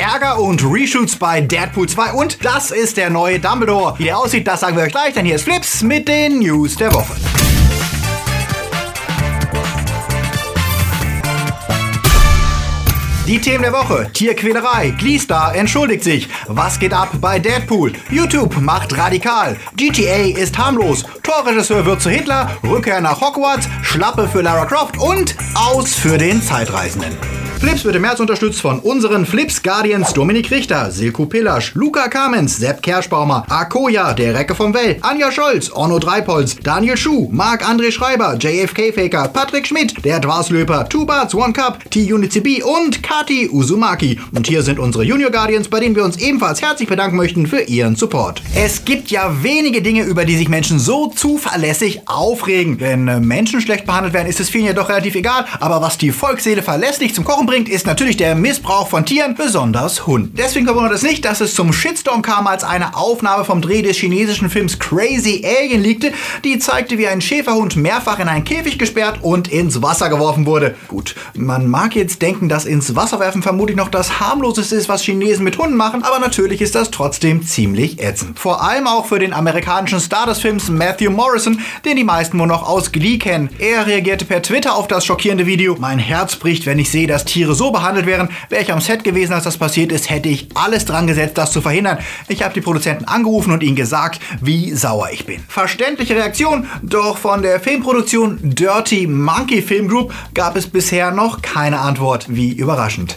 Ärger und Reshoots bei Deadpool 2 und das ist der neue Dumbledore. Wie der aussieht, das sagen wir euch gleich, denn hier ist Flips mit den News der Woche. Die Themen der Woche. Tierquälerei. Gleestar entschuldigt sich. Was geht ab bei Deadpool? YouTube macht radikal. GTA ist harmlos. Torregisseur wird zu Hitler. Rückkehr nach Hogwarts. Schlappe für Lara Croft und aus für den Zeitreisenden. Flips wird im März unterstützt von unseren Flips Guardians Dominik Richter, Silko Pillasch, Luca Kamens, Sepp Kerschbaumer, Akoya, der Recke vom Well, Anja Scholz, Orno Dreipolz, Daniel Schuh, Marc-André Schreiber, JFK Faker, Patrick Schmidt, der Dwarslöper, Two Barts, One Cup, T-Unity und Kati Uzumaki. Und hier sind unsere Junior Guardians, bei denen wir uns ebenfalls herzlich bedanken möchten für ihren Support. Es gibt ja wenige Dinge, über die sich Menschen so zuverlässig aufregen. Wenn äh, Menschen schlecht behandelt werden, ist es vielen ja doch relativ egal, aber was die Volksseele verlässlich zum Kochen bringt, ist natürlich der Missbrauch von Tieren, besonders Hunden. Deswegen verwundert es nicht, dass es zum Shitstorm kam, als eine Aufnahme vom Dreh des chinesischen Films Crazy Alien liegte, die zeigte, wie ein Schäferhund mehrfach in einen Käfig gesperrt und ins Wasser geworfen wurde. Gut, man mag jetzt denken, dass ins Wasser werfen vermutlich noch das harmloseste ist, was Chinesen mit Hunden machen, aber natürlich ist das trotzdem ziemlich ätzend. Vor allem auch für den amerikanischen Star des Films Matthew Morrison, den die meisten wohl noch aus Glee kennen. Er reagierte per Twitter auf das schockierende Video. Mein Herz bricht, wenn ich sehe, dass Tiere Tiere so behandelt wären. Wäre ich am Set gewesen, als das passiert ist, hätte ich alles dran gesetzt, das zu verhindern. Ich habe die Produzenten angerufen und ihnen gesagt, wie sauer ich bin. Verständliche Reaktion, doch von der Filmproduktion Dirty Monkey Film Group gab es bisher noch keine Antwort. Wie überraschend.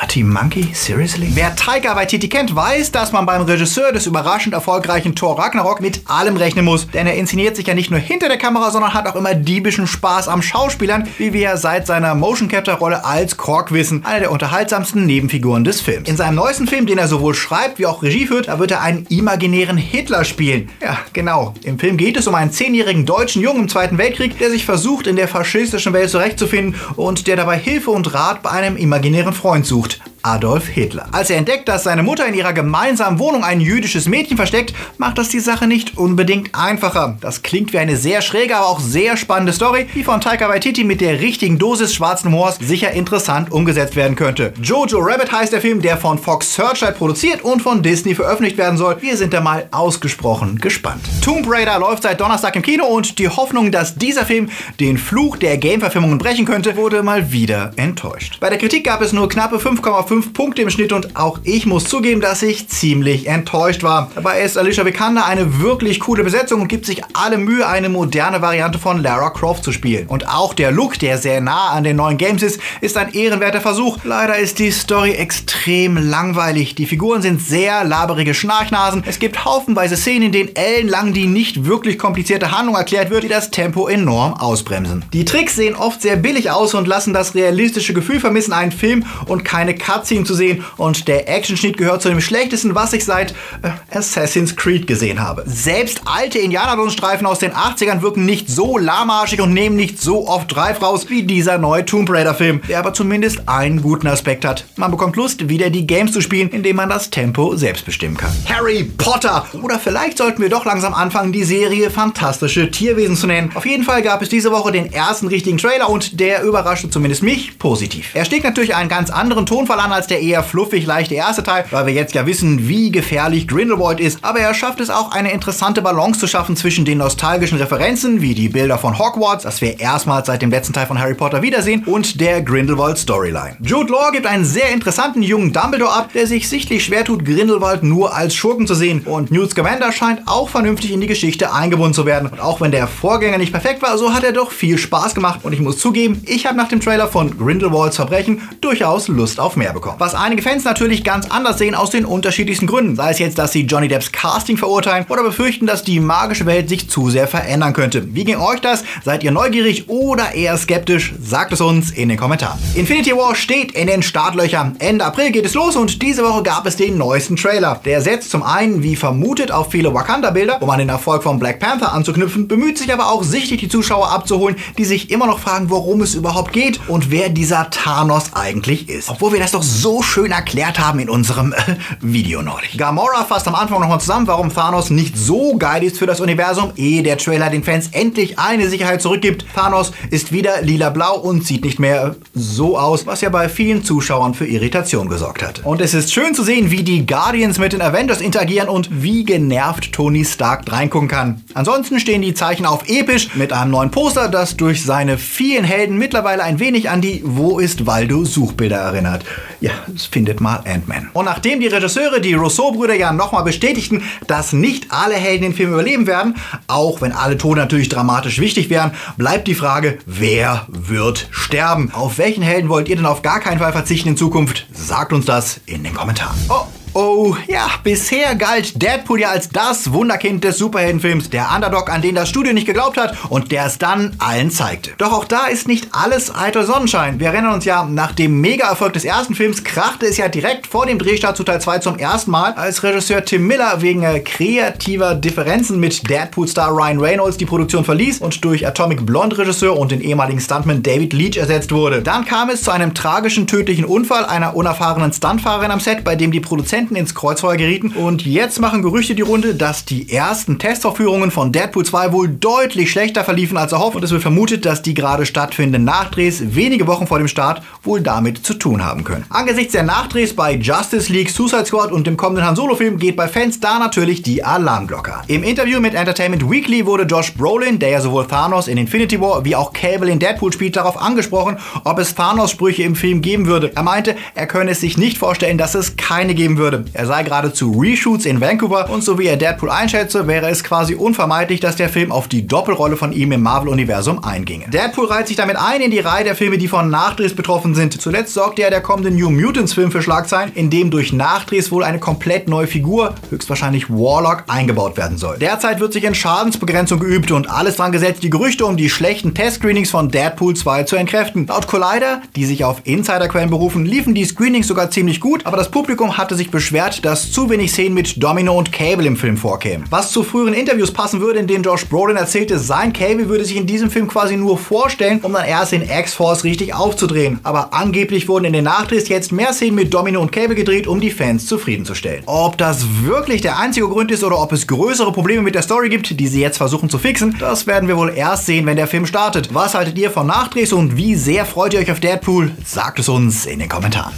Dirty Monkey? Seriously? Wer Taika Waititi kennt, weiß, dass man beim Regisseur des überraschend erfolgreichen Thor Ragnarok mit allem rechnen muss. Denn er inszeniert sich ja nicht nur hinter der Kamera, sondern hat auch immer diebischen Spaß am Schauspielern, wie wir ja seit seiner Motion Capture Rolle als Kork wissen, einer der unterhaltsamsten Nebenfiguren des Films. In seinem neuesten Film, den er sowohl schreibt wie auch Regie führt, da wird er einen imaginären Hitler spielen. Ja, genau. Im Film geht es um einen zehnjährigen deutschen Jungen im Zweiten Weltkrieg, der sich versucht, in der faschistischen Welt zurechtzufinden und der dabei Hilfe und Rat bei einem imaginären Freund sucht sucht Adolf Hitler. Als er entdeckt, dass seine Mutter in ihrer gemeinsamen Wohnung ein jüdisches Mädchen versteckt, macht das die Sache nicht unbedingt einfacher. Das klingt wie eine sehr schräge, aber auch sehr spannende Story, die von Taika Waititi mit der richtigen Dosis schwarzen Humors sicher interessant umgesetzt werden könnte. Jojo Rabbit heißt der Film, der von Fox Searchlight produziert und von Disney veröffentlicht werden soll. Wir sind da mal ausgesprochen gespannt. Tomb Raider läuft seit Donnerstag im Kino und die Hoffnung, dass dieser Film den Fluch der Game-Verfilmungen brechen könnte, wurde mal wieder enttäuscht. Bei der Kritik gab es nur knappe 5,5 5 Punkte im Schnitt und auch ich muss zugeben, dass ich ziemlich enttäuscht war. Dabei ist Alicia Vikander eine wirklich coole Besetzung und gibt sich alle Mühe, eine moderne Variante von Lara Croft zu spielen. Und auch der Look, der sehr nah an den neuen Games ist, ist ein ehrenwerter Versuch. Leider ist die Story extrem langweilig. Die Figuren sind sehr laberige Schnarchnasen. Es gibt haufenweise Szenen, in denen ellenlang die nicht wirklich komplizierte Handlung erklärt wird, die das Tempo enorm ausbremsen. Die Tricks sehen oft sehr billig aus und lassen das realistische Gefühl vermissen, einen Film und keine Cuts Cutscene zu sehen und der Actionschnitt gehört zu dem schlechtesten, was ich seit äh, Assassin's Creed gesehen habe. Selbst alte Indiana Jones Streifen aus den 80ern wirken nicht so lahmarschig und nehmen nicht so oft Drive raus wie dieser neue Tomb Raider Film, der aber zumindest einen guten Aspekt hat. Man bekommt Lust, wieder die Games zu spielen, indem man das Tempo selbst bestimmen kann. Harry Potter! Oder vielleicht sollten wir doch langsam anfangen, die Serie Fantastische Tierwesen zu nennen. Auf jeden Fall gab es diese Woche den ersten richtigen Trailer und der überraschte zumindest mich positiv. Er steckt natürlich einen ganz anderen Tonfall an als der eher fluffig leichte erste Teil, weil wir jetzt ja wissen, wie gefährlich Grindelwald ist. Aber er schafft es auch, eine interessante Balance zu schaffen zwischen den nostalgischen Referenzen, wie die Bilder von Hogwarts, das wir erstmals seit dem letzten Teil von Harry Potter wiedersehen, und der Grindelwald Storyline. Jude Law gibt einen sehr interessanten jungen Dumbledore ab, der sich sichtlich schwer tut, Grindelwald nur als Schurken zu sehen. Und Newt Scamander scheint auch vernünftig in die Geschichte eingebunden zu werden. Und auch wenn der Vorgänger nicht perfekt war, so hat er doch viel Spaß gemacht. Und ich muss zugeben, ich habe nach dem Trailer von Grindelwalds Verbrechen durchaus Lust auf mehr bekommen bekommen. Was einige Fans natürlich ganz anders sehen aus den unterschiedlichsten Gründen. Sei es jetzt, dass sie Johnny Depps Casting verurteilen oder befürchten, dass die magische Welt sich zu sehr verändern könnte. Wie ging euch das? Seid ihr neugierig oder eher skeptisch? Sagt es uns in den Kommentaren. Infinity War steht in den Startlöchern. Ende April geht es los und diese Woche gab es den neuesten Trailer. Der setzt zum einen, wie vermutet, auf viele Wakanda-Bilder, um an den Erfolg von Black Panther anzuknüpfen, bemüht sich aber auch sichtlich die Zuschauer abzuholen, die sich immer noch fragen, worum es überhaupt geht und wer dieser Thanos eigentlich ist. Obwohl wir das doch so schön erklärt haben in unserem äh, Video neulich. Gamora fasst am Anfang nochmal zusammen, warum Thanos nicht so geil ist für das Universum, ehe der Trailer den Fans endlich eine Sicherheit zurückgibt. Thanos ist wieder lila-blau und sieht nicht mehr so aus, was ja bei vielen Zuschauern für Irritation gesorgt hat. Und es ist schön zu sehen, wie die Guardians mit den Avengers interagieren und wie genervt Tony Stark reingucken kann. Ansonsten stehen die Zeichen auf episch mit einem neuen Poster, das durch seine vielen Helden mittlerweile ein wenig an die Wo ist Waldo Suchbilder erinnert. Ja, findet mal Ant-Man. Und nachdem die Regisseure, die Rousseau-Brüder ja nochmal bestätigten, dass nicht alle Helden den Film überleben werden, auch wenn alle Tode natürlich dramatisch wichtig wären, bleibt die Frage, wer wird sterben? Auf welchen Helden wollt ihr denn auf gar keinen Fall verzichten in Zukunft? Sagt uns das in den Kommentaren. Oh. Oh, ja, bisher galt Deadpool ja als das Wunderkind des Superheldenfilms, der Underdog, an den das Studio nicht geglaubt hat und der es dann allen zeigte. Doch auch da ist nicht alles eitel Sonnenschein. Wir erinnern uns ja, nach dem Mega-Erfolg des ersten Films krachte es ja direkt vor dem Drehstart zu Teil 2 zum ersten Mal, als Regisseur Tim Miller wegen äh, kreativer Differenzen mit Deadpool-Star Ryan Reynolds die Produktion verließ und durch Atomic Blonde-Regisseur und den ehemaligen Stuntman David Leach ersetzt wurde. Dann kam es zu einem tragischen tödlichen Unfall einer unerfahrenen Stuntfahrerin am Set, bei dem die Produzenten Produzenten ins Kreuzfeuer gerieten. Und jetzt machen Gerüchte die Runde, dass die ersten Testaufführungen von Deadpool 2 wohl deutlich schlechter verliefen als erhofft. Und es wird vermutet, dass die gerade stattfindenden Nachdrehs wenige Wochen vor dem Start wohl damit zu tun haben können. Angesichts der Nachdrehs bei Justice League, Suicide Squad und dem kommenden Han Solo-Film geht bei Fans da natürlich die Alarmglocke. Im Interview mit Entertainment Weekly wurde Josh Brolin, der ja sowohl Thanos in Infinity War wie auch Cable in Deadpool spielt, darauf angesprochen, ob es Thanos-Sprüche im Film geben würde. Er meinte, er könne es sich nicht vorstellen, dass es keine geben würde. Er sei gerade zu Reshoots in Vancouver und so wie er Deadpool einschätze, wäre es quasi unvermeidlich, dass der Film auf die Doppelrolle von ihm im Marvel-Universum einginge. Deadpool reiht sich damit ein in die Reihe der Filme, die von Nachdrehs betroffen sind. Zuletzt sorgte ja der kommende New Mutants-Film für Schlagzeilen, in dem durch Nachdrehs wohl eine komplett neue Figur, höchstwahrscheinlich Warlock, eingebaut werden soll. Derzeit wird sich in Schadensbegrenzung geübt und alles dran gesetzt, die Gerüchte um die schlechten Test-Screenings von Deadpool 2 zu entkräften. Laut Collider, die sich auf Insiderquellen berufen, liefen die Screenings sogar ziemlich gut, aber das Publikum hatte sich beschwert, dass zu wenig Szenen mit Domino und Cable im Film vorkämen. Was zu früheren Interviews passen würde, in denen Josh Brolin erzählte, sein Cable würde sich in diesem Film quasi nur vorstellen, um dann erst in X-Force richtig aufzudrehen. Aber angeblich wurden in den Nachdrehs jetzt mehr Szenen mit Domino und Cable gedreht, um die Fans zufriedenzustellen. Ob das wirklich der einzige Grund ist oder ob es größere Probleme mit der Story gibt, die sie jetzt versuchen zu fixen, das werden wir wohl erst sehen, wenn der Film startet. Was haltet ihr von Nachdrehs und wie sehr freut ihr euch auf Deadpool? Sagt es uns in den Kommentaren.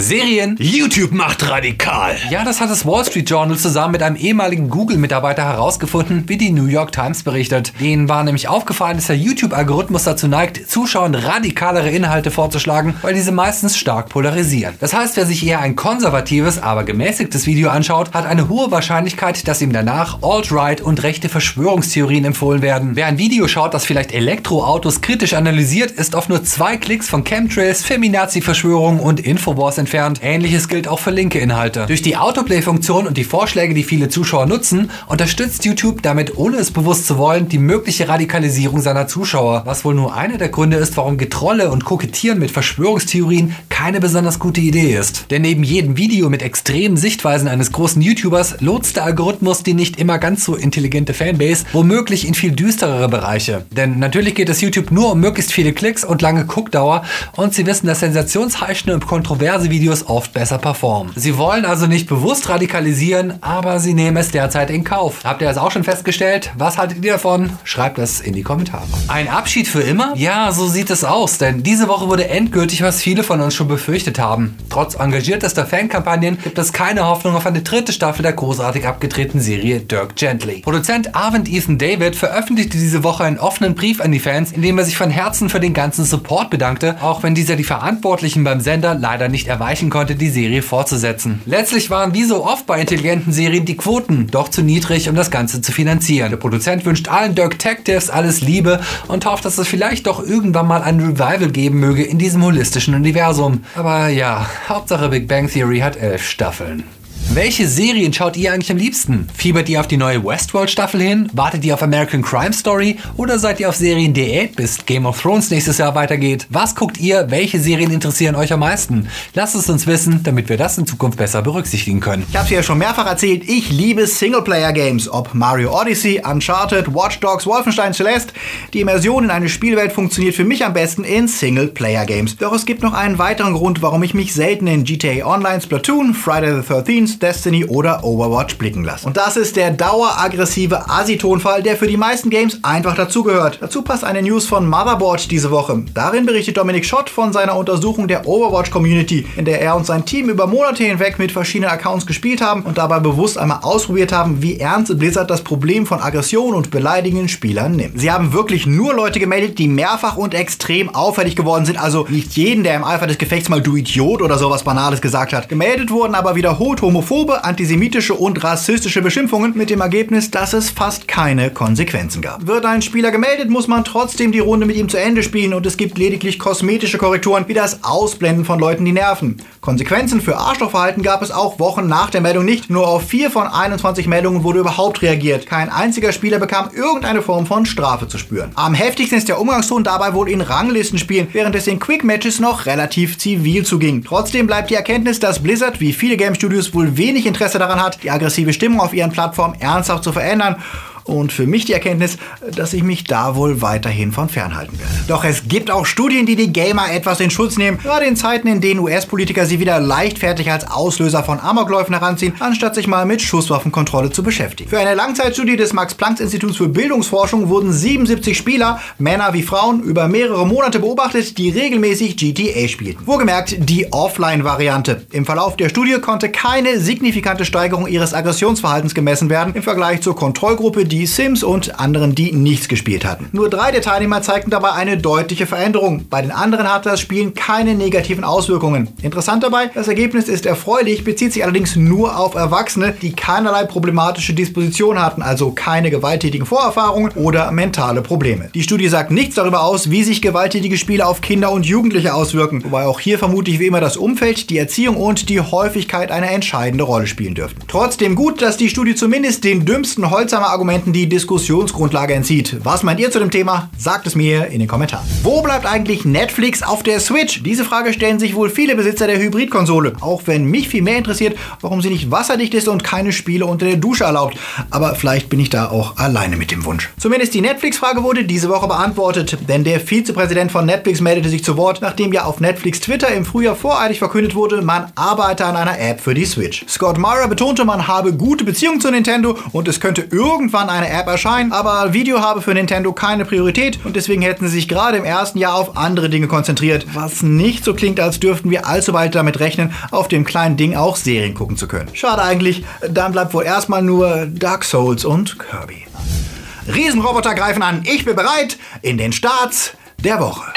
Serien. YouTube macht radikal. Ja, das hat das Wall Street Journal zusammen mit einem ehemaligen Google-Mitarbeiter herausgefunden, wie die New York Times berichtet. Denen war nämlich aufgefallen, dass der YouTube-Algorithmus dazu neigt, Zuschauern radikalere Inhalte vorzuschlagen, weil diese meistens stark polarisieren. Das heißt, wer sich eher ein konservatives, aber gemäßigtes Video anschaut, hat eine hohe Wahrscheinlichkeit, dass ihm danach Alt-Right und rechte Verschwörungstheorien empfohlen werden. Wer ein Video schaut, das vielleicht Elektroautos kritisch analysiert, ist auf nur zwei Klicks von Chemtrails, Feminazi-Verschwörungen und Infowars entfernt. Ähnliches gilt auch für linke Inhalte. Durch die Autoplay-Funktion und die Vorschläge, die viele Zuschauer nutzen, unterstützt YouTube damit, ohne es bewusst zu wollen, die mögliche Radikalisierung seiner Zuschauer. Was wohl nur einer der Gründe ist, warum Getrolle und Kokettieren mit Verschwörungstheorien keine besonders gute Idee ist. Denn neben jedem Video mit extremen Sichtweisen eines großen YouTubers lotst der Algorithmus die nicht immer ganz so intelligente Fanbase womöglich in viel düsterere Bereiche. Denn natürlich geht es YouTube nur um möglichst viele Klicks und lange Guckdauer und sie wissen, dass sensationsheischende und kontroverse Videos oft besser performen. Sie wollen also nicht bewusst radikalisieren, aber sie nehmen es derzeit in Kauf. Habt ihr das auch schon festgestellt? Was haltet ihr davon? Schreibt das in die Kommentare. Ein Abschied für immer? Ja, so sieht es aus, denn diese Woche wurde endgültig, was viele von uns schon befürchtet haben. Trotz engagiertester Fankampagnen gibt es keine Hoffnung auf eine dritte Staffel der großartig abgedrehten Serie Dirk Gently. Produzent Arvind Ethan David veröffentlichte diese Woche einen offenen Brief an die Fans, in dem er sich von Herzen für den ganzen Support bedankte, auch wenn dieser die Verantwortlichen beim Sender leider nicht erwartet erreichen konnte, die Serie fortzusetzen. Letztlich waren wie so oft bei intelligenten Serien die Quoten doch zu niedrig, um das Ganze zu finanzieren. Der Produzent wünscht allen Dirk Detectives alles Liebe und hofft, dass es vielleicht doch irgendwann mal ein Revival geben möge in diesem holistischen Universum. Aber ja, Hauptsache Big Bang Theory hat elf Staffeln. Welche Serien schaut ihr eigentlich am liebsten? Fiebert ihr auf die neue Westworld-Staffel hin? Wartet ihr auf American Crime Story? Oder seid ihr auf Serien-Diät, bis Game of Thrones nächstes Jahr weitergeht? Was guckt ihr? Welche Serien interessieren euch am meisten? Lasst es uns wissen, damit wir das in Zukunft besser berücksichtigen können. Ich habe es ja schon mehrfach erzählt, ich liebe Singleplayer-Games. Ob Mario Odyssey, Uncharted, Watch Dogs, Wolfenstein Celeste. Die Immersion in eine Spielwelt funktioniert für mich am besten in Singleplayer-Games. Doch es gibt noch einen weiteren Grund, warum ich mich selten in GTA Online, Splatoon, Friday the 13th, Destiny oder Overwatch blicken lasse. Und das ist der daueraggressive Asi-Tonfall, der für die meisten Games einfach dazugehört. Dazu passt eine News von Motherboard diese Woche. Darin berichtet Dominik Schott von seiner Untersuchung der Overwatch-Community, in der er und sein Team über Monate hinweg mit verschiedenen Accounts gespielt haben und dabei bewusst einmal ausprobiert haben, wie ernst Blizzard das Problem von Aggression und beleidigenden Spielern nimmt. Sie haben wirklich nur Leute gemeldet, die mehrfach und extrem auffällig geworden sind, also nicht jeden, der im Eifer des Gefechts mal du Idiot oder sowas Banales gesagt hat. Gemeldet wurden aber wiederholt homophobe, antisemitische und rassistische Beschimpfungen mit dem Ergebnis, dass es fast keine Konsequenzen gab. Wird ein Spieler gemeldet, muss man trotzdem die Runde mit ihm zu Ende spielen und es gibt lediglich kosmetische Korrekturen wie das Ausblenden von Leuten, die nerven. Konsequenzen für Arschlochverhalten gab es auch Wochen nach der Meldung nicht. Nur auf 4 von 21 Meldungen wurde überhaupt reagiert. Kein einziger Spieler bekam irgendeine Form von Strafe zu spüren. Am heftigsten ist der Umgangston dabei wohl in Ranglistenspielen, während es in Quick Matches noch relativ zivil zuging. Trotzdem bleibt die Erkenntnis, dass Blizzard wie viele Game Studios wohl wenig Interesse daran hat, die aggressive Stimmung auf ihren Plattformen ernsthaft zu verändern und für mich die Erkenntnis, dass ich mich da wohl weiterhin von fernhalten werde. Doch es gibt auch Studien, die die Gamer etwas in Schutz nehmen, gerade in Zeiten, in denen US-Politiker sie wieder leichtfertig als Auslöser von Amokläufen heranziehen, anstatt sich mal mit Schusswaffenkontrolle zu beschäftigen. Für eine Langzeitstudie des Max-Planck-Instituts für Bildungsforschung wurden 77 Spieler, Männer wie Frauen, über mehrere Monate beobachtet, die regelmäßig GTA spielten. Wohlgemerkt die Offline-Variante. Im Verlauf der Studie konnte keine signifikante Steigerung ihres Aggressionsverhaltens gemessen werden im Vergleich zur Kontrollgruppe, die Sims und anderen, die nichts gespielt hatten. Nur drei der Teilnehmer zeigten dabei eine deutliche Veränderung. Bei den anderen hatte das Spielen keine negativen Auswirkungen. Interessant dabei, das Ergebnis ist erfreulich, bezieht sich allerdings nur auf Erwachsene, die keinerlei problematische Disposition hatten, also keine gewalttätigen Vorerfahrungen oder mentale Probleme. Die Studie sagt nichts darüber aus, wie sich gewalttätige Spiele auf Kinder und Jugendliche auswirken, wobei auch hier vermutlich wie immer das Umfeld, die Erziehung und die Häufigkeit eine entscheidende Rolle spielen dürften. Trotzdem gut, dass die Studie zumindest den dümmsten Holzhammer Argumenten die Diskussionsgrundlage entzieht. Was meint ihr zu dem Thema? Sagt es mir in den Kommentaren. Wo bleibt eigentlich Netflix auf der Switch? Diese Frage stellen sich wohl viele Besitzer der Hybridkonsole. Auch wenn mich viel mehr interessiert, warum sie nicht wasserdicht ist und keine Spiele unter der Dusche erlaubt. Aber vielleicht bin ich da auch alleine mit dem Wunsch. Zumindest die Netflix-Frage wurde diese Woche beantwortet, denn der Vizepräsident von Netflix meldete sich zu Wort, nachdem ja auf Netflix Twitter im Frühjahr voreilig verkündet wurde, man arbeite an einer App für die Switch. Scott Mara betonte, man habe gute Beziehungen zu Nintendo und es könnte irgendwann eine App erscheinen, aber Video habe für Nintendo keine Priorität und deswegen hätten sie sich gerade im ersten Jahr auf andere Dinge konzentriert, was nicht so klingt, als dürften wir allzu bald damit rechnen, auf dem kleinen Ding auch Serien gucken zu können. Schade eigentlich, dann bleibt wohl erstmal nur Dark Souls und Kirby. Riesenroboter greifen an, ich bin bereit in den Starts der Woche.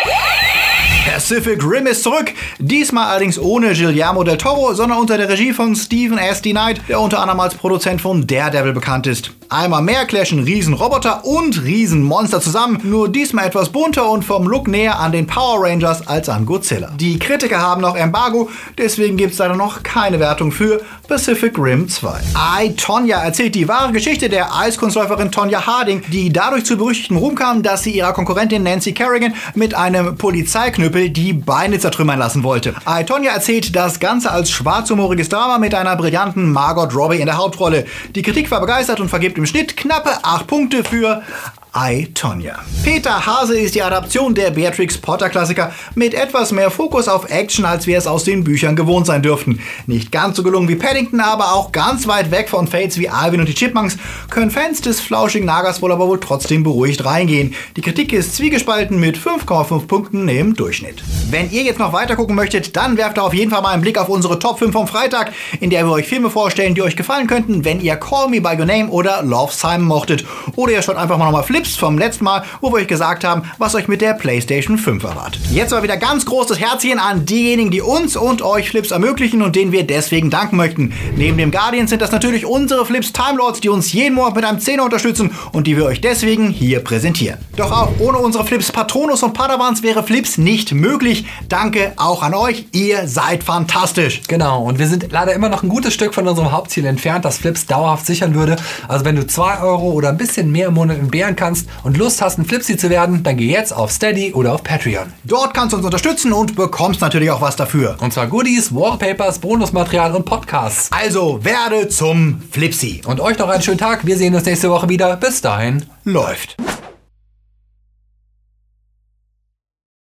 Pacific Rim ist zurück. Diesmal allerdings ohne Guillermo del Toro, sondern unter der Regie von Stephen S. D. Knight, der unter anderem als Produzent von Daredevil bekannt ist. Einmal mehr clashen Riesenroboter und Riesenmonster zusammen, nur diesmal etwas bunter und vom Look näher an den Power Rangers als an Godzilla. Die Kritiker haben noch Embargo, deswegen gibt es leider noch keine Wertung für Pacific Rim 2. I, Tonya erzählt die wahre Geschichte der Eiskunstläuferin Tonya Harding, die dadurch zu berüchtigtem Ruhm kam, dass sie ihrer Konkurrentin Nancy Kerrigan mit einem Polizeiknüppel Knüppel die Beine zertrümmern lassen wollte. Aitonia erzählt das Ganze als schwarzhumoriges Drama mit einer brillanten Margot Robbie in der Hauptrolle. Die Kritik war begeistert und vergibt im Schnitt knappe 8 Punkte für I, Tonya. Peter Hase ist die Adaption der Beatrix Potter Klassiker mit etwas mehr Fokus auf Action, als wir es aus den Büchern gewohnt sein dürften. Nicht ganz so gelungen wie Paddington, aber auch ganz weit weg von Fates wie Alvin und die Chipmunks können Fans des flauschigen Nagers wohl aber wohl trotzdem beruhigt reingehen. Die Kritik ist zwiegespalten mit 5,5 Punkten im Durchschnitt. Wenn ihr jetzt noch weiter gucken möchtet, dann werft auf jeden Fall mal einen Blick auf unsere Top 5 vom Freitag, in der wir euch Filme vorstellen, die euch gefallen könnten, wenn ihr Call Me By Your Name oder Love Simon mochtet. Oder ihr schaut einfach mal nochmal Flip Flips vom letzten Mal, wo wir euch gesagt haben, was euch mit der PlayStation 5 erwartet. Jetzt mal wieder ganz großes Herzchen an diejenigen, die uns und euch Flips ermöglichen und denen wir deswegen danken möchten. Neben dem Guardian sind das natürlich unsere Flips Time Lords, die uns jeden Monat mit einem Zehner unterstützen und die wir euch deswegen hier präsentieren. Doch auch ohne unsere Flips Patronus und Padawans wäre Flips nicht möglich. Danke auch an euch, ihr seid fantastisch. Genau, und wir sind leider immer noch ein gutes Stück von unserem Hauptziel entfernt, das Flips dauerhaft sichern würde. Also wenn du 2 Euro oder ein bisschen mehr im Monat entbehren kannst und Lust hast, ein Flipsy zu werden, dann geh jetzt auf Steady oder auf Patreon. Dort kannst du uns unterstützen und bekommst natürlich auch was dafür. Und zwar Goodies, Wallpapers, Bonusmaterial und Podcasts. Also werde zum Flipsy. Und euch noch einen schönen Tag. Wir sehen uns nächste Woche wieder. Bis dahin. Läuft.